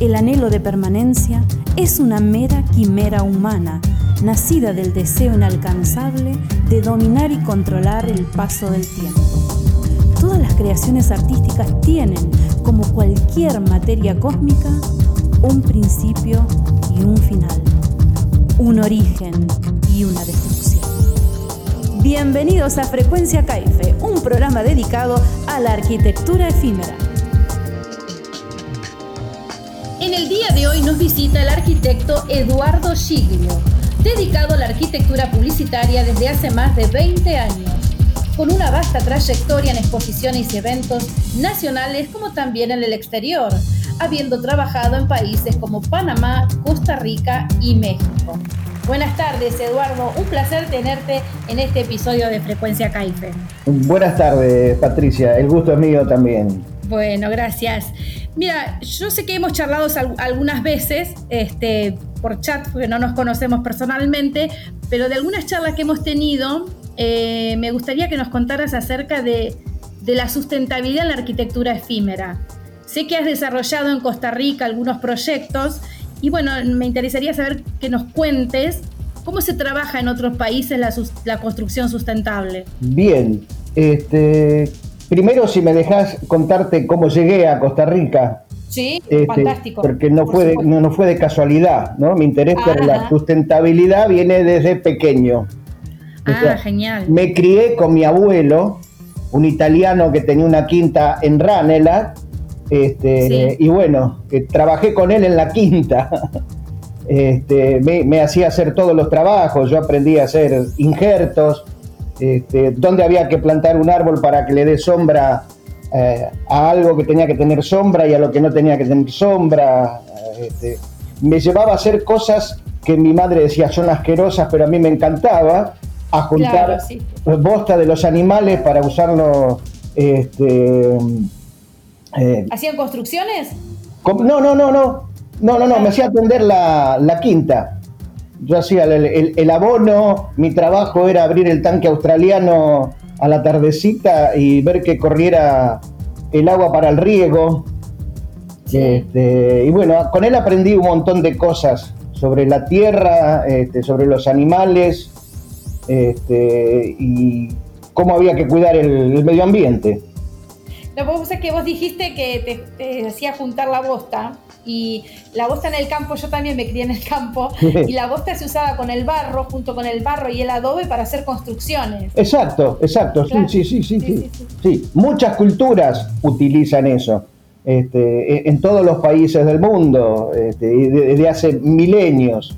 el anhelo de permanencia es una mera quimera humana, nacida del deseo inalcanzable de dominar y controlar el paso del tiempo. Todas las creaciones artísticas tienen, como cualquier materia cósmica, un principio y un final, un origen y una destrucción. Bienvenidos a Frecuencia Caife, un programa dedicado a la arquitectura efímera. De hoy nos visita el arquitecto Eduardo Giglio, dedicado a la arquitectura publicitaria desde hace más de 20 años, con una vasta trayectoria en exposiciones y eventos nacionales como también en el exterior, habiendo trabajado en países como Panamá, Costa Rica y México. Buenas tardes, Eduardo. Un placer tenerte en este episodio de Frecuencia Caife. Buenas tardes, Patricia. El gusto es mío también. Bueno, gracias. Mira, yo sé que hemos charlado algunas veces este, por chat, porque no nos conocemos personalmente, pero de algunas charlas que hemos tenido, eh, me gustaría que nos contaras acerca de, la sustentabilidad en la arquitectura efímera. Sé que has desarrollado en Costa Rica algunos proyectos y bueno, me interesaría saber que nos cuentes cómo se trabaja en otros países la, la construcción sustentable. Bien, este, Primero, si me dejas contarte cómo llegué a Costa Rica. Sí, este, fantástico. Porque no fue, de, no, fue de casualidad, ¿no? Mi interés por la sustentabilidad viene desde pequeño. Ah, genial. Me crié con mi abuelo, un italiano que tenía una quinta en Ranela, este, y bueno, trabajé con él en la quinta. Este, me, me hacía hacer todos los trabajos, yo aprendí a hacer injertos, este, dónde había que plantar un árbol para que le dé sombra eh, a algo que tenía que tener sombra y a lo que no tenía que tener sombra. Este, me llevaba a hacer cosas que mi madre decía son asquerosas, pero a mí me encantaba, a juntar bosta de los animales para usarlo. Este, eh, ¿Hacían construcciones? no, no, no, no. No, no, no, me hacía atender la, la quinta yo hacía el, abono, mi trabajo era abrir el tanque australiano a la tardecita y ver que corriera el agua para el riego. Este, y bueno, con él aprendí un montón de cosas sobre la tierra, este, sobre los animales este, y cómo había que cuidar el, medio ambiente. Lo que pasa es que vos dijiste que te hacía juntar la bosta y la bosta en el campo, yo también me crié en el campo, y la bosta se usaba con el barro, junto con el barro y el adobe para hacer construcciones. Exacto, exacto, sí, sí, sí, sí, sí, Muchas culturas utilizan eso. Este, en todos los países del mundo, este, desde hace milenios.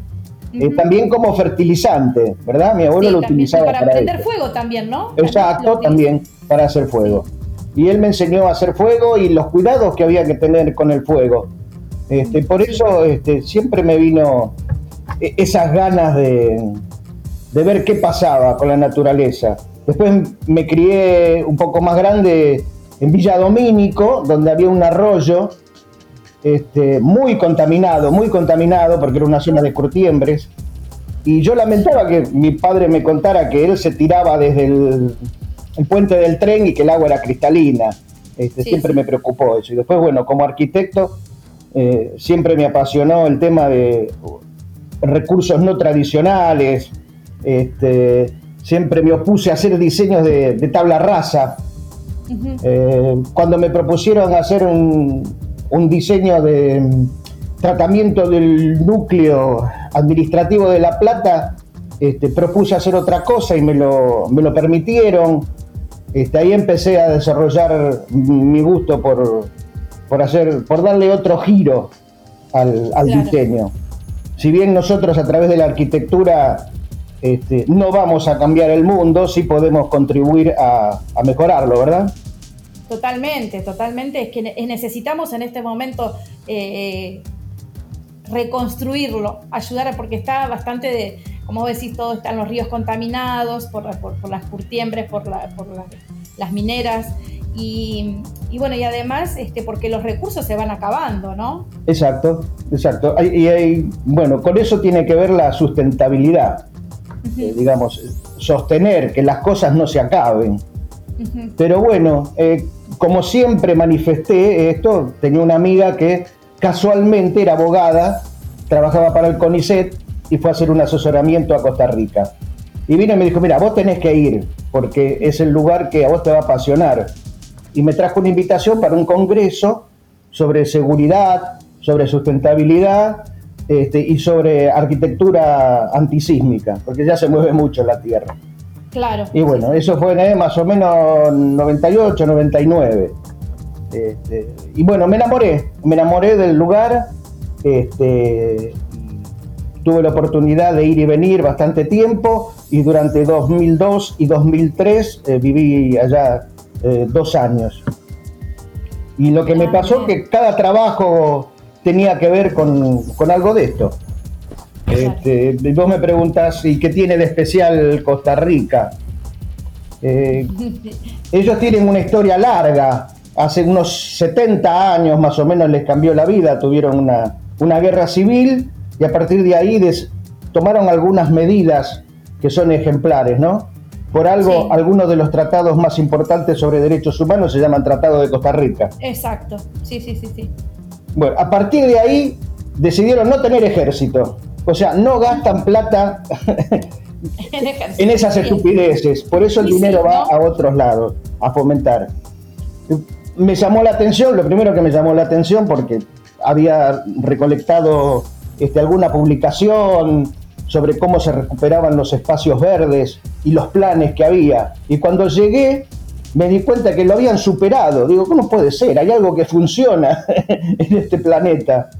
Eh, también como fertilizante, ¿verdad? Mi abuelo lo utilizaba para, para prender fuego también, ¿no? Exacto, también para hacer fuego. Y él me enseñó a hacer fuego y los cuidados que había que tener con el fuego. Este, por eso este, siempre me vino e-, esas ganas de, ver qué pasaba con la naturaleza. Después me crié un poco más grande en Villa Domínico, donde había un arroyo este, muy contaminado, muy contaminado, porque era una zona de curtiembres. Y yo lamentaba que mi padre me contara que él se tiraba desde el, puente del tren y que el agua era cristalina. siempre me preocupó eso. Y después, bueno, como arquitecto, eh, siempre me apasionó el tema de recursos no tradicionales, este, siempre me opuse a hacer diseños de, tabla rasa. Eh, cuando me propusieron hacer un, diseño de tratamiento del núcleo administrativo de La Plata, este, propuse hacer otra cosa y me lo, permitieron. Este, ahí empecé a desarrollar mi gusto por, por, hacer, por darle otro giro al, diseño. Si bien nosotros a través de la arquitectura este, no vamos a cambiar el mundo, sí podemos contribuir a, mejorarlo, ¿verdad? Totalmente, totalmente. Es que necesitamos en este momento eh, reconstruirlo, ayudar, porque está bastante de, como vos decís, todo están los ríos contaminados por, las curtiembres, por, por las mineras. Y, bueno, y además este, porque los recursos se van acabando, ¿no? Exacto, exacto. Y bueno, con eso tiene que ver la sustentabilidad, eh, digamos, sostener que las cosas no se acaben. Pero bueno, eh, como siempre manifesté esto, tenía una amiga que casualmente era abogada, trabajaba para el CONICET y fue a hacer un asesoramiento a Costa Rica. Y vino y me dijo, mira, vos tenés que ir, porque es el lugar que a vos te va a apasionar. Y me trajo una invitación para un congreso sobre seguridad, sobre sustentabilidad este, y sobre arquitectura antisísmica, porque ya se mueve mucho la Tierra. Claro. Y bueno, eso fue en más o menos 98, 99. Este, y bueno, me enamoré, me enamoré del lugar. Este, tuve la oportunidad de ir y venir bastante tiempo y durante 2002 y 2003 eh, viví allá eh, dos años. Y lo que me ah, pasó que cada trabajo tenía que ver con, algo de esto. Este, vos me preguntas, ¿y qué tiene de especial Costa Rica? Eh, ellos tienen una historia larga. Hace unos 70 años más o menos les cambió la vida. Tuvieron una, una guerra civil y a partir de ahí tomaron algunas medidas que son ejemplares, ¿no? Por algo, algunos de los tratados más importantes sobre derechos humanos se llaman Tratado de Costa Rica. Exacto, sí, sí, sí, sí. Bueno, a partir de ahí decidieron no tener ejército. O sea, no gastan plata en esas estupideces. Por eso el dinero va a otros lados, a fomentar. Me llamó la atención, lo primero que me llamó la atención, porque había recolectado este, alguna publicación sobre cómo se recuperaban los espacios verdes y los planes que había. Y cuando llegué me di cuenta que lo habían superado. Digo, ¿cómo puede ser? Hay algo que funciona en este planeta.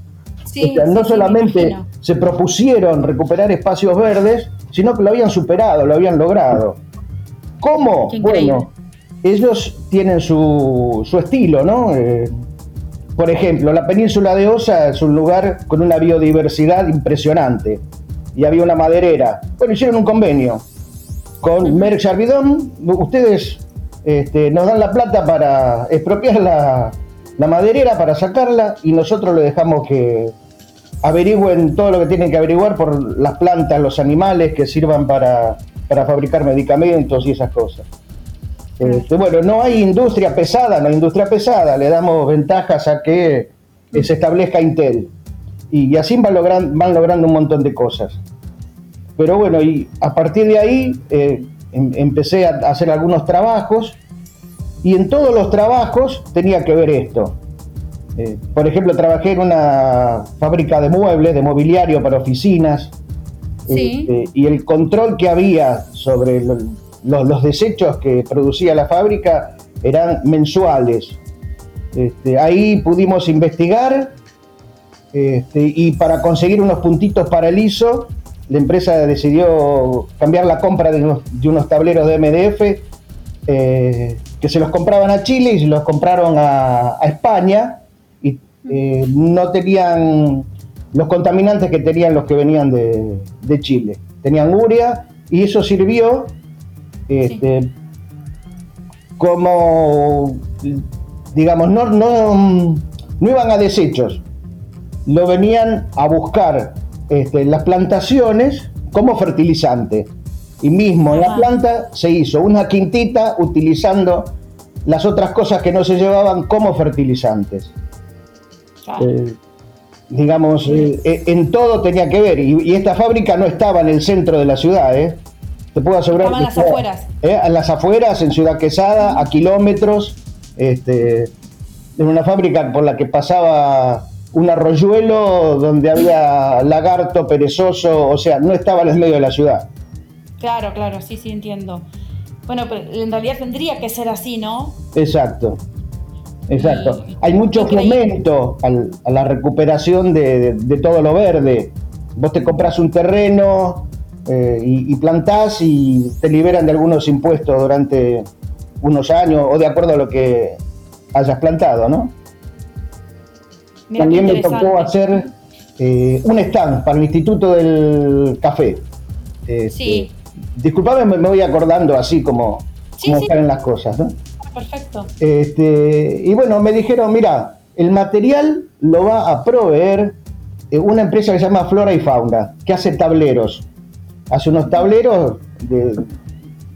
no solamente se propusieron recuperar espacios verdes, sino que lo habían superado, lo habían logrado. ¿Cómo? Bueno, ellos tienen su, su estilo, ¿no? Eh, por ejemplo, la península de Osa es un lugar con una biodiversidad impresionante. Y había una maderera. Bueno, hicieron un convenio con Merck Charbidón. Ustedes este, nos dan la plata para expropiar la, maderera, para sacarla, y nosotros le dejamos que averigüen todo lo que tienen que averiguar por las plantas, los animales que sirvan para, para fabricar medicamentos y esas cosas. Este, bueno, no hay industria pesada, no hay industria pesada, le damos ventajas a que se establezca Intel. Y, así van, van logrando un montón de cosas. Pero bueno, y a partir de ahí eh, em, empecé a hacer algunos trabajos y en todos los trabajos tenía que ver esto. Eh, por ejemplo, trabajé en una fábrica de muebles, de mobiliario para oficinas, este, y el control que había sobre los, desechos que producía la fábrica eran mensuales. Este, ahí pudimos investigar este, y para conseguir unos puntitos para el ISO, la empresa decidió cambiar la compra de unos, tableros de MDF eh, que se los compraban a Chile y se los compraron a, España y eh, no tenían los contaminantes que tenían los que venían de, de Chile. Tenían urea y eso sirvió este, como, digamos, no, no, no iban a desechos, lo venían a buscar este, las plantaciones como fertilizante. Y mismo en la planta se hizo una quintita utilizando las otras cosas que no se llevaban como fertilizantes. Eh, digamos, eh, eh, en todo tenía que ver. Y, esta fábrica no estaba en el centro de la ciudad, ¿eh? Te puedo asegurar. Estaban en las afueras. En las afueras, en Ciudad Quesada, a kilómetros. Este, en una fábrica por la que pasaba un arroyuelo donde había lagarto perezoso, o sea, no estaba en el medio de la ciudad. Claro, claro, sí, sí, entiendo. Bueno, pero en realidad tendría que ser así, ¿no? Exacto, exacto. Hay mucho fomento a la recuperación de, todo lo verde. Vos te compras un terreno eh, y, y plantás y te liberan de algunos impuestos durante unos años o de acuerdo a lo que hayas plantado, ¿no? También me tocó hacer eh, un stand para el Instituto del Café. Este, sí. Disculpame, me, voy acordando así como, sí, como las cosas, ¿no? Perfecto. Este, y bueno, me dijeron, mira, el material lo va a proveer eh, una empresa que se llama Flora y Fauna, que hace tableros. Hace unos tableros de,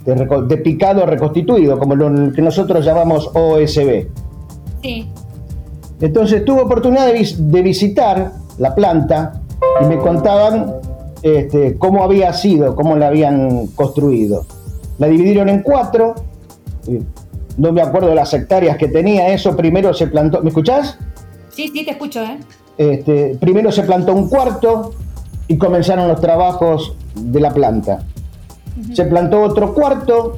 de picado reconstituido, como lo que nosotros llamamos OSB. Sí. Entonces tuve oportunidad de, visitar la planta y me contaban este, cómo había sido, cómo la habían construido. La dividieron en cuatro, no me acuerdo de las hectáreas que tenía, eso primero se plantó, ¿me escuchás? Sí, sí, te escucho, ¿eh? Este, primero se plantó un cuarto y comenzaron los trabajos de la planta. Se plantó otro cuarto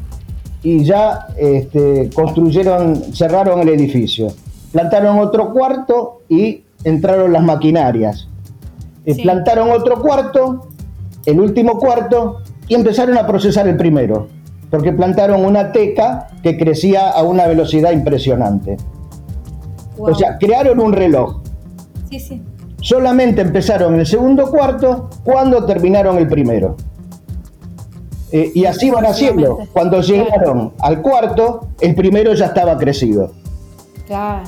y ya este, construyeron, cerraron el edificio. Plantaron otro cuarto y entraron las maquinarias. Eh, plantaron otro cuarto, el último cuarto, y empezaron a procesar el primero, porque plantaron una teca que crecía a una velocidad impresionante. O sea, crearon un reloj. Sí, sí. Solamente empezaron el segundo cuarto cuando terminaron el primero. Eh, y así van haciendo. Cuando llegaron al cuarto, el primero ya estaba crecido. Claro,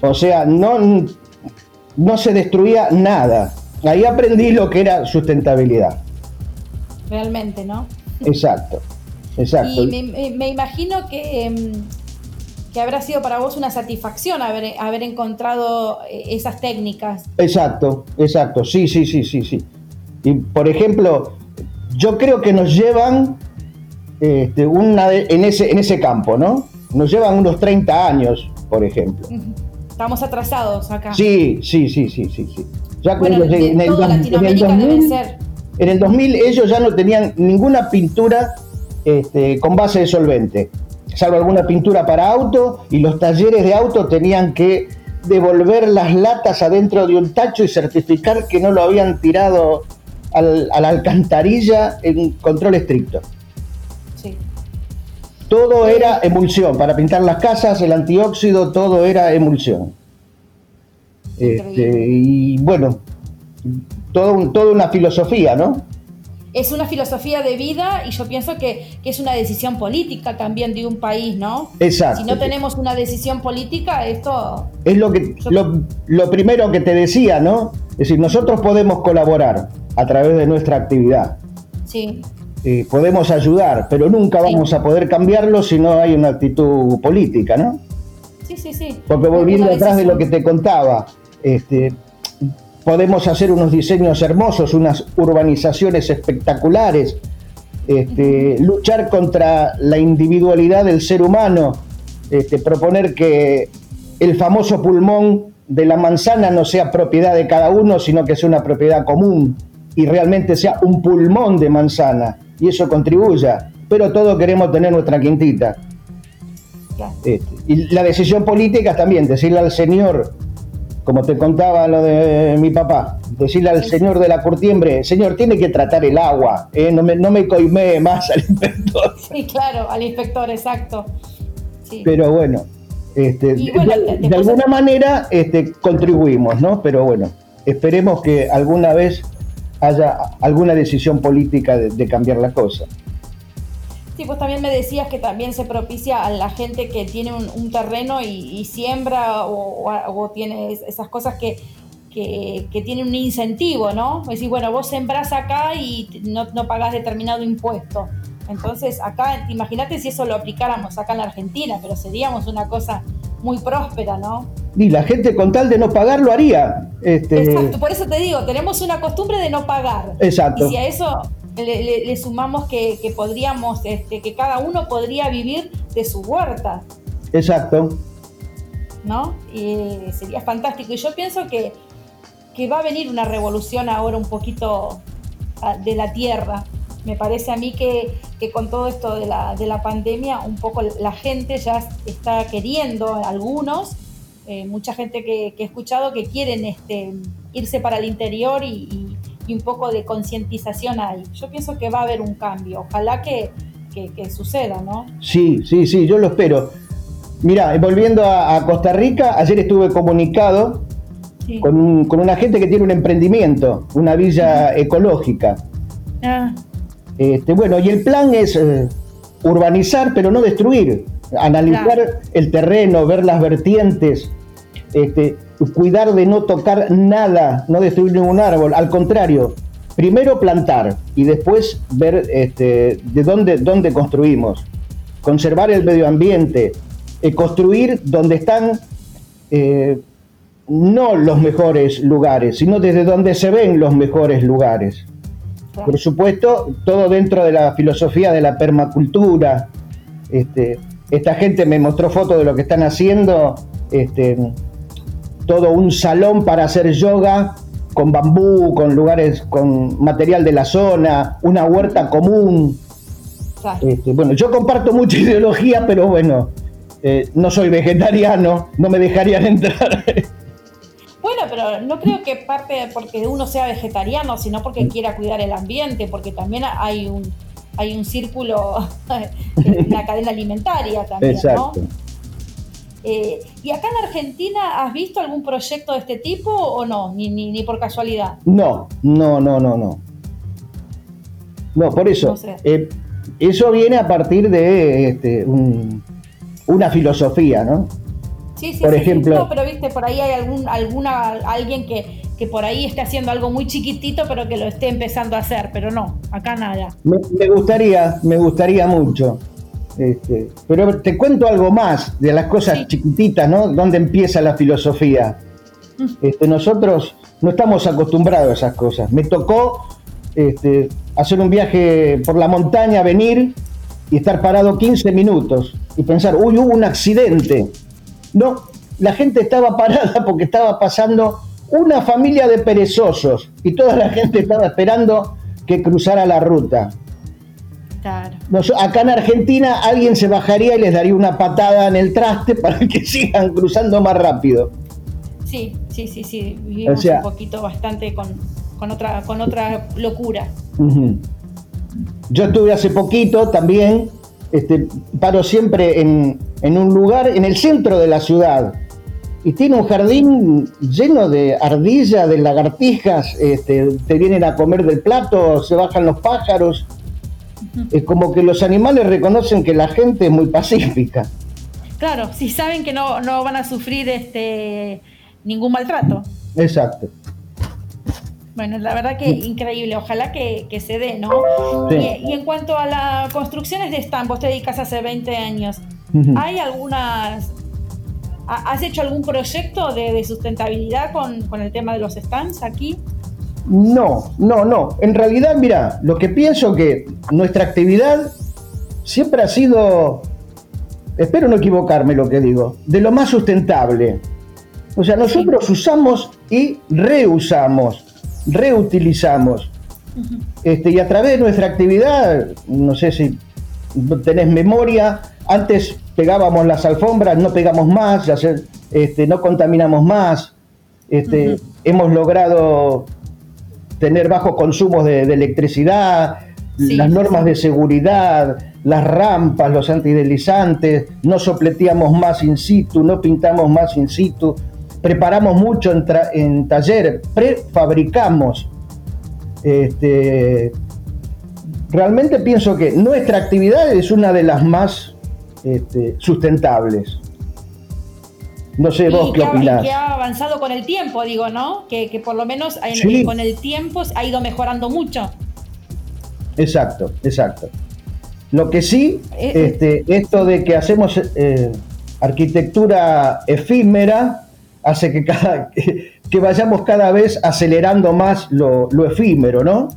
O sea, no, no se destruía nada. Ahí aprendí lo que era sustentabilidad. Realmente, ¿no? Exacto, exacto. Y me, imagino que, em, que, habrá sido para vos una satisfacción haber, haber encontrado eh, esas técnicas. Exacto, exacto, sí, sí, sí, sí, sí. Y por ejemplo, yo creo que nos llevan este, una en, ese, en ese campo, ¿no? Nos llevan unos 30 años, por ejemplo. Estamos atrasados acá. Sí, sí, sí, sí, sí. sí. Ya bueno, en, el, Latinoamérica en el 2000, ser. En el 2000 ellos ya no tenían ninguna pintura este, con base de solvente, salvo alguna pintura para auto, y los talleres de auto tenían que devolver las latas adentro de un tacho y certificar que no lo habían tirado al, a la alcantarilla en control estricto. Todo era emulsión. Para pintar las casas, el antióxido, todo era emulsión. Este, y bueno, todo toda una filosofía, ¿no? Es una filosofía de vida y yo pienso que, es una decisión política también de un país, ¿no? Exacto. Si no tenemos una decisión política, esto... Es lo, que, lo, lo primero que te decía, ¿no? Es decir, nosotros podemos colaborar, a través de nuestra actividad. Sí. Eh, podemos ayudar, pero nunca vamos a poder cambiarlo si no hay una actitud política, ¿no? Sí, sí, sí. Porque volviendo atrás de lo que te contaba, este, podemos hacer unos diseños hermosos, unas urbanizaciones espectaculares, este, luchar contra la individualidad del ser humano, este, proponer que el famoso pulmón de la manzana no sea propiedad de cada uno, sino que sea una propiedad común y realmente sea un pulmón de manzana y eso contribuya. Pero todos queremos tener nuestra quintita. Este, y la decisión política también, decirle al señor, como te contaba lo de mi papá, decirle al señor de la curtiembre, señor, tiene que tratar el agua, ¿eh? no, me, no me coimé más al inspector. Sí, claro, al inspector, exacto. Pero bueno, este, de, alguna manera este, contribuimos, ¿no? Pero bueno, esperemos que alguna vez haya alguna decisión política de, cambiar la cosa. Sí, pues también me decías que también se propicia a la gente que tiene un, terreno y, siembra o, tiene esas cosas que, que, tienen un incentivo, ¿no? Es decir, bueno, vos sembrás acá y no, no pagás determinado impuesto. Entonces, acá, imagínate si eso lo aplicáramos acá en la Argentina, pero seríamos una cosa muy próspera, ¿no? Y la gente con tal de no pagar lo haría. Este... Exacto, por eso te digo, tenemos una costumbre de no pagar. Exacto. Y si a eso le, sumamos que, podríamos, este, que cada uno podría vivir de su huerta. Exacto. ¿No? Y sería fantástico. Y yo pienso que, que va a venir una revolución ahora un poquito ah, de la tierra. Me parece a mí que, que con todo esto de la, de la pandemia, un poco la gente ya está queriendo, algunos, eh, mucha gente que, he escuchado que quieren este, irse para el interior y, un poco de concientización ahí. Yo pienso que va a haber un cambio, ojalá que, suceda, ¿no? Sí, sí, sí, yo lo espero. Mira, volviendo a, Costa Rica, ayer estuve comunicado con, una gente que tiene un emprendimiento, una villa ecológica. Ah. Este, bueno, y el plan es eh, urbanizar, pero no destruir, analizar el terreno, ver las vertientes, este, cuidar de no tocar nada, no destruir ningún árbol, al contrario, primero plantar y después ver este, de dónde, dónde construimos, conservar el medio ambiente, eh, construir donde están eh, no los mejores lugares, sino desde donde se ven los mejores lugares. Por supuesto, todo dentro de la filosofía de la permacultura. Este, esta gente me mostró fotos de lo que están haciendo, este, todo un salón para hacer yoga con bambú, con lugares, con material de la zona, una huerta común. Este, bueno, yo comparto mucha ideología, pero bueno, eh, no soy vegetariano, no me dejarían entrar. Bueno, pero no creo que parte porque uno sea vegetariano, sino porque quiera cuidar el ambiente, porque también hay un hay un círculo en la cadena alimentaria también, Exacto. Eh, ¿Y acá en Argentina has visto algún proyecto de este tipo o no? Ni, ni, por casualidad. No, no, no, no, no. No, por eso. Eh, eso viene a partir de este, una filosofía, ¿no? Sí, sí, por ejemplo, No, pero viste, por ahí hay algún, alguna, alguien que, que por ahí esté haciendo algo muy chiquitito, pero que lo esté empezando a hacer, pero no, acá nada. me gustaría, me gustaría mucho. Este, pero te cuento algo más de las cosas chiquititas, ¿no? ¿Dónde empieza la filosofía? Mm. Este, nosotros no estamos acostumbrados a esas cosas. Me tocó este, hacer un viaje por la montaña, venir y estar parado 15 minutos y pensar, uy, hubo un accidente. No, la gente estaba parada porque estaba pasando una familia de perezosos y toda la gente estaba esperando que cruzara la ruta acá en Argentina alguien se bajaría y les daría una patada en el traste para que sigan cruzando más rápido. Sí, sí, sí, sí. Vivimos un poquito bastante con, otra, con otra locura. Yo estuve hace poquito también, este, paro siempre en, un lugar, en el centro de la ciudad, y tiene un jardín lleno de ardillas, de lagartijas, este, te vienen a comer del plato, se bajan los pájaros, es como que los animales reconocen que la gente es muy pacífica. Claro, si saben que no, van a sufrir este ningún maltrato. Exacto. Bueno, la verdad que increíble, ojalá que, se dé, ¿no? Y, en cuanto a las construcciones de stand, vos te dedicas hace 20 años, ¿hay algunas, has hecho algún proyecto de, sustentabilidad con, con, el tema de los stands aquí? No, no, no. En realidad, mira, lo que pienso que nuestra actividad siempre ha sido, espero no equivocarme lo que digo, de lo más sustentable. O sea, nosotros usamos y reusamos, reutilizamos. este, y a través de nuestra actividad, no sé si tenés memoria, antes pegábamos las alfombras, no pegamos más, este, no contaminamos más. Este, Hemos logrado tener bajos consumos de, electricidad, las normas de seguridad, las rampas, los antideslizantes, no sopleteamos más in situ, no pintamos más in situ, preparamos mucho en, taller, prefabricamos. Este, realmente pienso que nuestra actividad es una de las más este, sustentables. No sé vos qué opinás. Que ha avanzado con el tiempo, digo, ¿no? Que, por lo menos con el tiempo ha ido mejorando mucho. Exacto, exacto. Lo que sí, eh, eh. este, esto de que hacemos eh, arquitectura efímera hace que, cada, que, vayamos cada vez acelerando más lo, lo efímero, ¿no?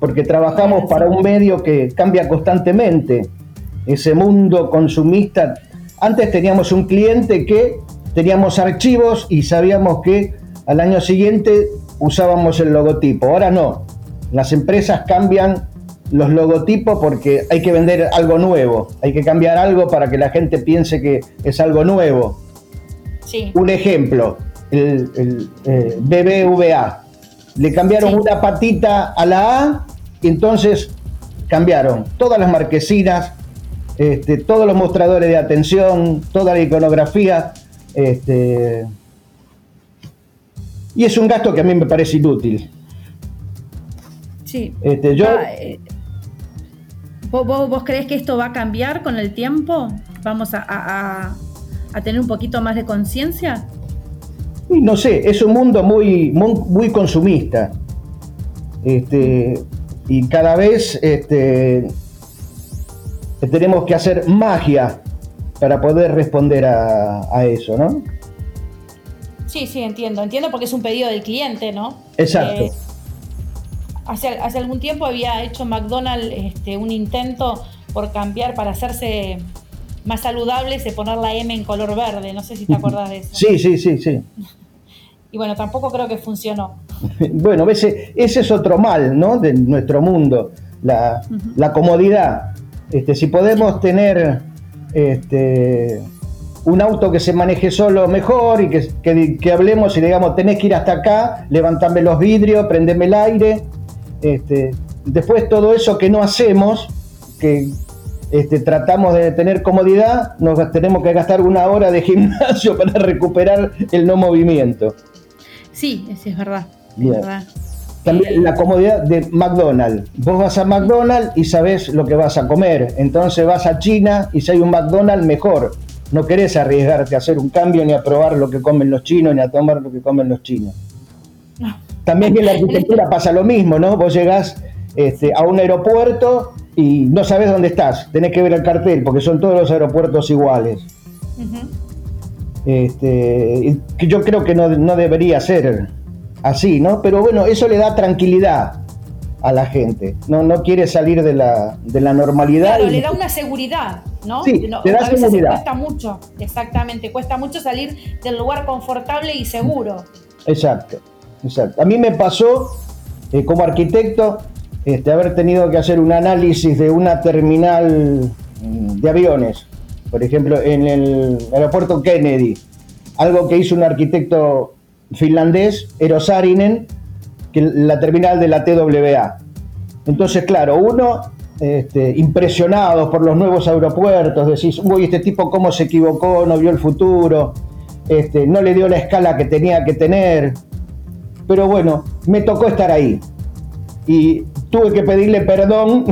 Porque trabajamos para un medio que cambia constantemente. Ese mundo consumista. Antes teníamos un cliente que teníamos archivos y sabíamos que al año siguiente usábamos el logotipo. Ahora no, las empresas cambian los logotipos porque hay que vender algo nuevo, hay que cambiar algo para que la gente piense que es algo nuevo. Un ejemplo, el, eh, BBVA. Le cambiaron una patita a la A y entonces cambiaron todas las marquesinas, este, todos los mostradores de atención, toda la iconografía, este, y es un gasto que a mí me parece inútil. Sí. Este, yo, ah, eh, ¿vos, crees que esto va a cambiar con el tiempo? ¿Vamos a, tener un poquito más de conciencia? No sé, es un mundo muy, muy, consumista. Este, y cada vez este, tenemos que hacer magia para poder responder a, eso, ¿no? Sí, sí, entiendo. Entiendo porque es un pedido del cliente, ¿no? Exacto. Eh, hace, hace algún tiempo había hecho McDonald's este, un intento por cambiar para hacerse más saludable, se poner la M en color verde. No sé si te acordás de eso. Sí, sí, sí, sí. Y bueno, tampoco creo que funcionó. Bueno, ese, ese es otro mal, ¿no? De nuestro mundo, la, la comodidad. Este, si podemos tener este, un auto que se maneje solo mejor y que, que, hablemos y digamos, tenés que ir hasta acá, levantame los vidrios, prendeme el aire. Este, después todo eso que no hacemos, que este, tratamos de tener comodidad, nos tenemos que gastar una hora de gimnasio para recuperar el no movimiento. Sí, es verdad. Es verdad. También la comodidad de McDonald's. Vos vas a McDonald's y sabés lo que vas a comer. Entonces vas a China y si hay un McDonald's, mejor. No querés arriesgarte a hacer un cambio ni a probar lo que comen los chinos ni a tomar lo que comen los chinos. También en la arquitectura pasa lo mismo, ¿no? Vos llegás este, a un aeropuerto y no sabes dónde estás. Tenés que ver el cartel porque son todos los aeropuertos iguales. este, yo creo que no, no debería ser así, ¿no? Pero bueno, eso le da tranquilidad a la gente. No, no quiere salir de la, de la normalidad. Claro, le da una seguridad, ¿no? Sí, no, le da a veces seguridad. cuesta mucho, exactamente, cuesta mucho salir del lugar confortable y seguro. Exacto, exacto. A mí me pasó eh, como arquitecto este, haber tenido que hacer un análisis de una terminal de aviones, por ejemplo, en el aeropuerto Kennedy, algo que hizo un arquitecto finlandés, Eero Saarinen, que la terminal de la TWA. Entonces, claro, uno este, impresionado por los nuevos aeropuertos, decís, uy, este tipo cómo se equivocó, no vio el futuro, este, no le dio la escala que tenía que tener. Pero bueno, me tocó estar ahí. Y tuve que pedirle perdón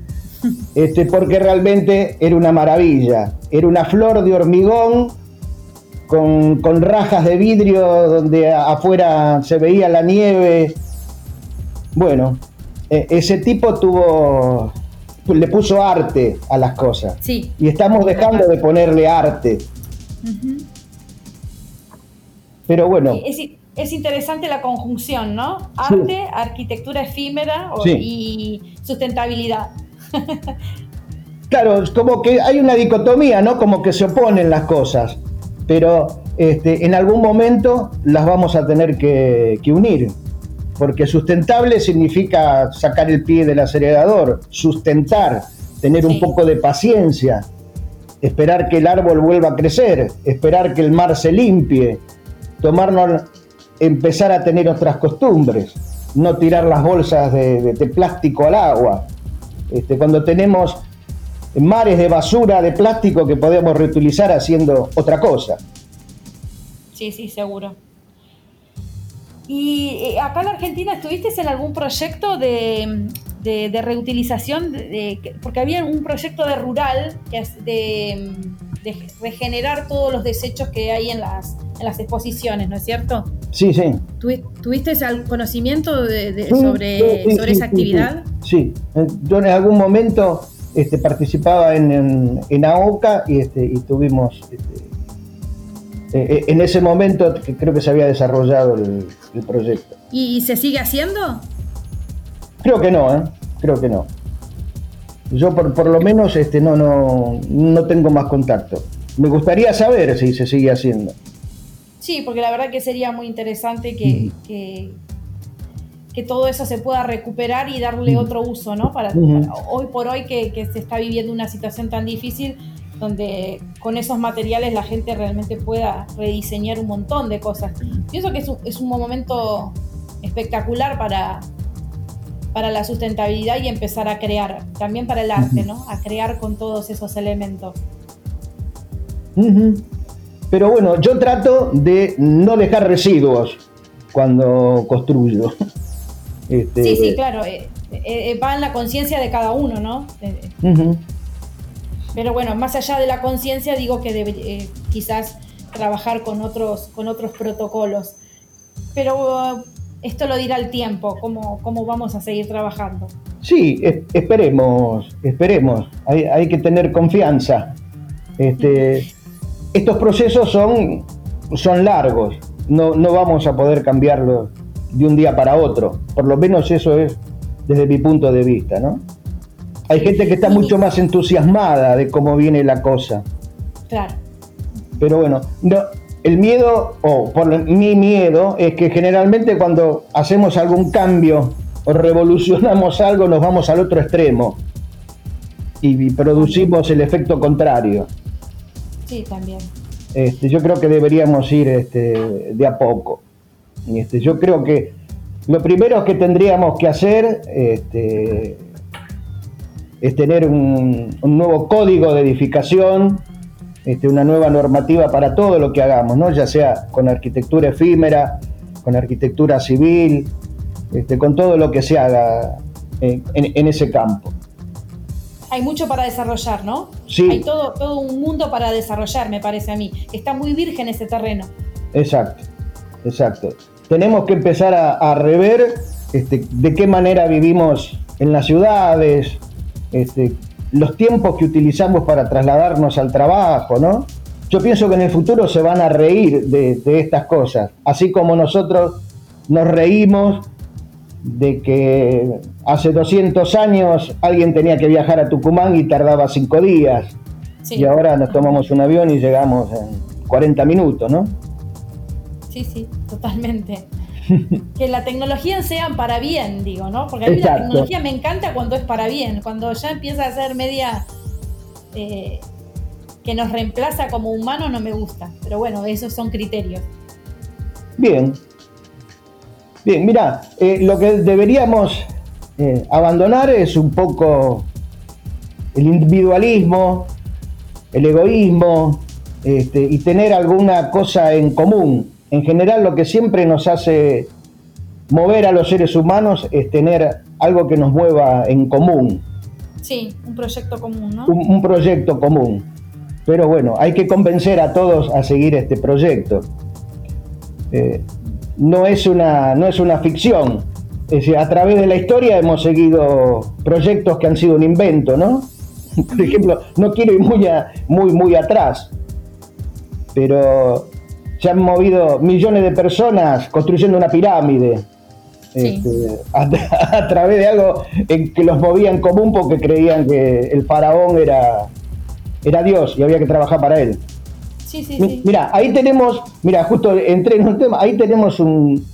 este, porque realmente era una maravilla. Era una flor de hormigón con, rajas de vidrio donde afuera se veía la nieve. Bueno, e, ese tipo tuvo, le puso arte a las cosas. Sí. Y estamos dejando de ponerle arte. Pero bueno. Es, interesante la conjunción, ¿no? Arte, arquitectura efímera y sustentabilidad. claro, como que hay una dicotomía, ¿no? Como que se oponen las cosas pero este, en algún momento las vamos a tener que, unir, porque sustentable significa sacar el pie del acelerador, sustentar, tener un poco de paciencia, esperar que el árbol vuelva a crecer, esperar que el mar se limpie, tomarnos, empezar a tener otras costumbres, no tirar las bolsas de, plástico al agua. Este, cuando tenemos mares de basura de plástico que podemos reutilizar haciendo otra cosa. Sí, sí, seguro. ¿Y eh, acá en Argentina estuviste en algún proyecto de, de, reutilización? porque había un proyecto de rural de, de, regenerar todos los desechos que hay en las, en las exposiciones, ¿no es cierto? Sí, sí. ¿Tuviste algún conocimiento sobre, sobre esa actividad? Sí, yo en algún momento este, participaba en, en, AOCA y, este, y tuvimos, este, eh, eh, en ese momento creo que se había desarrollado el, proyecto. ¿Y se sigue haciendo? Creo que no, ¿eh? creo que no. Yo por, por lo menos este, no, no, no tengo más contacto. Me gustaría saber si se sigue haciendo. Sí, porque la verdad que sería muy interesante que, que todo eso se pueda recuperar y darle otro uso, ¿no? Para, hoy por hoy que, se está viviendo una situación tan difícil donde con esos materiales la gente realmente pueda rediseñar un montón de cosas. Pienso que es un, momento espectacular para, para la sustentabilidad y empezar a crear, también para el arte, ¿no? A crear con todos esos elementos. Pero bueno, yo trato de no dejar residuos cuando construyo. Este, sí, sí, claro. Eh, eh, eh, va en la conciencia de cada uno, ¿no? Pero bueno, más allá de la conciencia, digo que debe, quizás trabajar con otros, con otros protocolos. Pero esto lo dirá el tiempo, cómo, cómo vamos a seguir trabajando. Sí, esperemos, esperemos. Hay, que tener confianza. Este, estos procesos son, son largos no, no vamos a poder cambiarlo de un día para otro. Por lo menos eso es desde mi punto de vista, ¿no? Hay gente que está mucho más entusiasmada de cómo viene la cosa. Claro. Pero bueno, no, el miedo, o por mi miedo, es que generalmente cuando hacemos algún cambio o revolucionamos algo, nos vamos al otro extremo y producimos el efecto contrario. Sí, también. Este, yo creo que deberíamos ir este, de a poco. Este, yo creo que lo primero que tendríamos que hacer este, es tener un, nuevo código de edificación, este, una nueva normativa para todo lo que hagamos, ¿no? ya sea con arquitectura efímera, con arquitectura civil, este, con todo lo que se haga en, ese campo. Hay mucho para desarrollar, ¿no? Sí. Hay todo, todo un mundo para desarrollar, me parece a mí. Está muy virgen ese terreno. Exacto, exacto tenemos que empezar a, rever este, de qué manera vivimos en las ciudades, este, los tiempos que utilizamos para trasladarnos al trabajo, ¿no? Yo pienso que en el futuro se van a reír de, estas cosas, así como nosotros nos reímos de que hace 200 años alguien tenía que viajar a Tucumán y tardaba cinco días, y ahora nos tomamos un avión y llegamos en 40 minutos, ¿no? Sí, sí, totalmente. que la tecnología sea para bien, digo, ¿no? Porque a mí la tecnología me encanta cuando es para bien, cuando ya empieza a ser media eh, que nos reemplaza como humanos no me gusta. Pero bueno, esos son criterios. Bien. Bien, mira, eh, lo que deberíamos eh, abandonar es un poco el individualismo, el egoísmo, este, y tener alguna cosa en común en general lo que siempre nos hace mover a los seres humanos es tener algo que nos mueva en común. Sí, un proyecto común, ¿no? Un, proyecto común. Pero bueno, hay que convencer a todos a seguir este proyecto. Eh, no, es una, no es una ficción. Es decir, a través de la historia hemos seguido proyectos que han sido un invento, ¿no? Por ejemplo, no quiero ir muy, muy, muy atrás, pero se han movido millones de personas construyendo una pirámide. Este, a, través de algo en que los movía en común porque creían que el faraón era, era Dios y había que trabajar para él. Sí, sí, Mira, ahí tenemos, mira, justo entré en un tema, ahí tenemos un,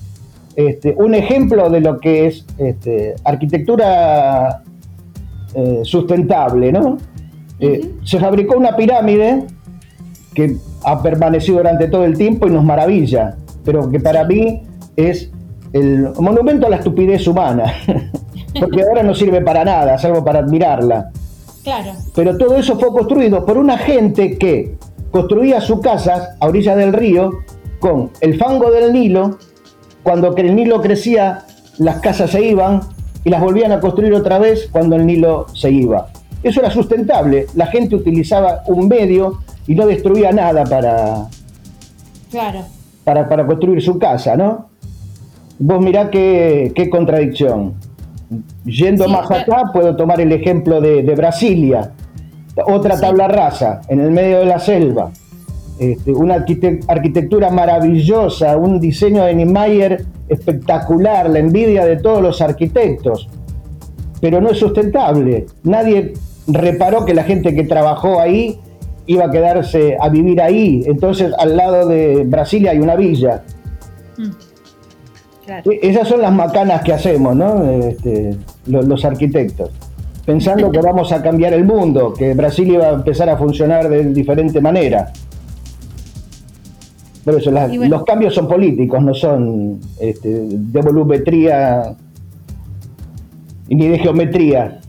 este, un ejemplo de lo que es este, arquitectura eh, sustentable, ¿no? Eh, se fabricó una pirámide que ha permanecido durante todo el tiempo y nos maravilla, pero que para mí es el monumento a la estupidez humana, porque ahora no sirve para nada, salvo para admirarla. Claro. Pero todo eso fue construido por una gente que construía sus casas a orilla del río con el fango del Nilo. Cuando el Nilo crecía, las casas se iban y las volvían a construir otra vez cuando el Nilo se iba. Eso era sustentable. La gente utilizaba un medio y no destruía nada para, claro. para, para construir su casa, ¿no? Vos mirá qué, qué contradicción. Yendo más acá, puedo tomar el ejemplo de, Brasilia, otra tabla rasa, en el medio de la selva. Este, una arquitectura maravillosa, un diseño de Niemeyer espectacular, la envidia de todos los arquitectos, pero no es sustentable. Nadie reparó que la gente que trabajó ahí iba a quedarse a vivir ahí. Entonces, al lado de Brasilia hay una villa. Mm. E-, esas son las macanas que hacemos, ¿no? Este, los, arquitectos. Pensando que vamos a cambiar el mundo, que Brasil iba a empezar a funcionar de diferente manera. Pero eso, los cambios son políticos, no son este, de volumetría ni de geometría.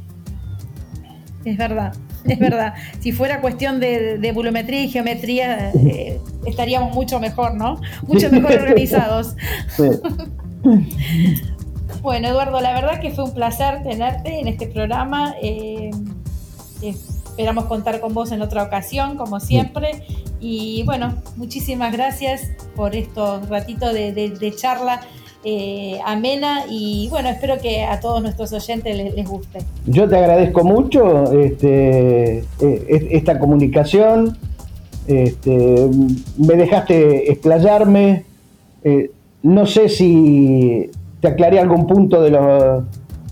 Es verdad es verdad. Si fuera cuestión de, de volumetría y geometría, eh, estaríamos mucho mejor, ¿no? Mucho mejor organizados. bueno, Eduardo, la verdad que fue un placer tenerte en este programa. Eh, esperamos contar con vos en otra ocasión, como siempre. Y bueno, muchísimas gracias por estos ratitos de charla eh, amena y bueno, espero que a todos nuestros oyentes les, guste. Yo te agradezco mucho este, eh, esta comunicación, este, me dejaste explayarme, Eh, no sé si te aclaré algún punto de lo,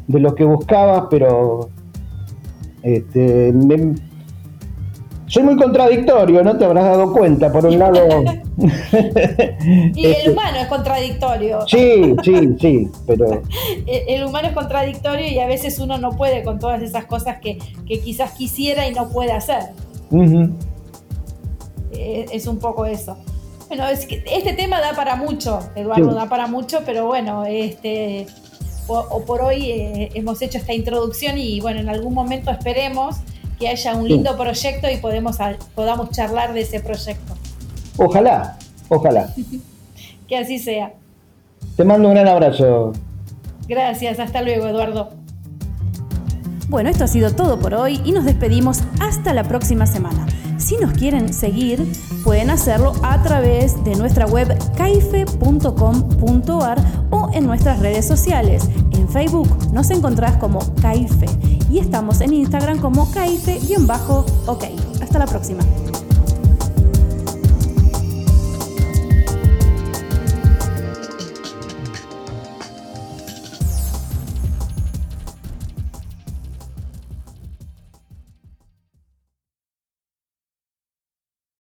de lo que buscabas, pero este, soy muy contradictorio, ¿no? Te habrás dado cuenta, por un lado... y el este, humano es contradictorio. Sí, sí, sí, pero... El, humano es contradictorio y a veces uno no puede con todas esas cosas que, quizás quisiera y no puede hacer. Eh, es, un poco eso. Bueno, es que este tema da para mucho, Eduardo, da para mucho, pero bueno, este, o, por hoy eh, hemos hecho esta introducción y bueno, en algún momento esperemos que haya un lindo proyecto y podemos, podamos charlar de ese proyecto. Ojalá, ojalá. que así sea. Te mando un gran abrazo. Gracias, hasta luego Eduardo. Bueno, esto ha sido todo por hoy y nos despedimos hasta la próxima semana. Si nos quieren seguir, pueden hacerlo a través de nuestra web caife.com.ar o en nuestras redes sociales. En Facebook nos encontrás como Caife y estamos en Instagram como caife-ok. Hasta la próxima.